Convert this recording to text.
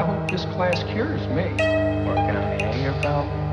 I hope this class cures me. Working on the anger problem.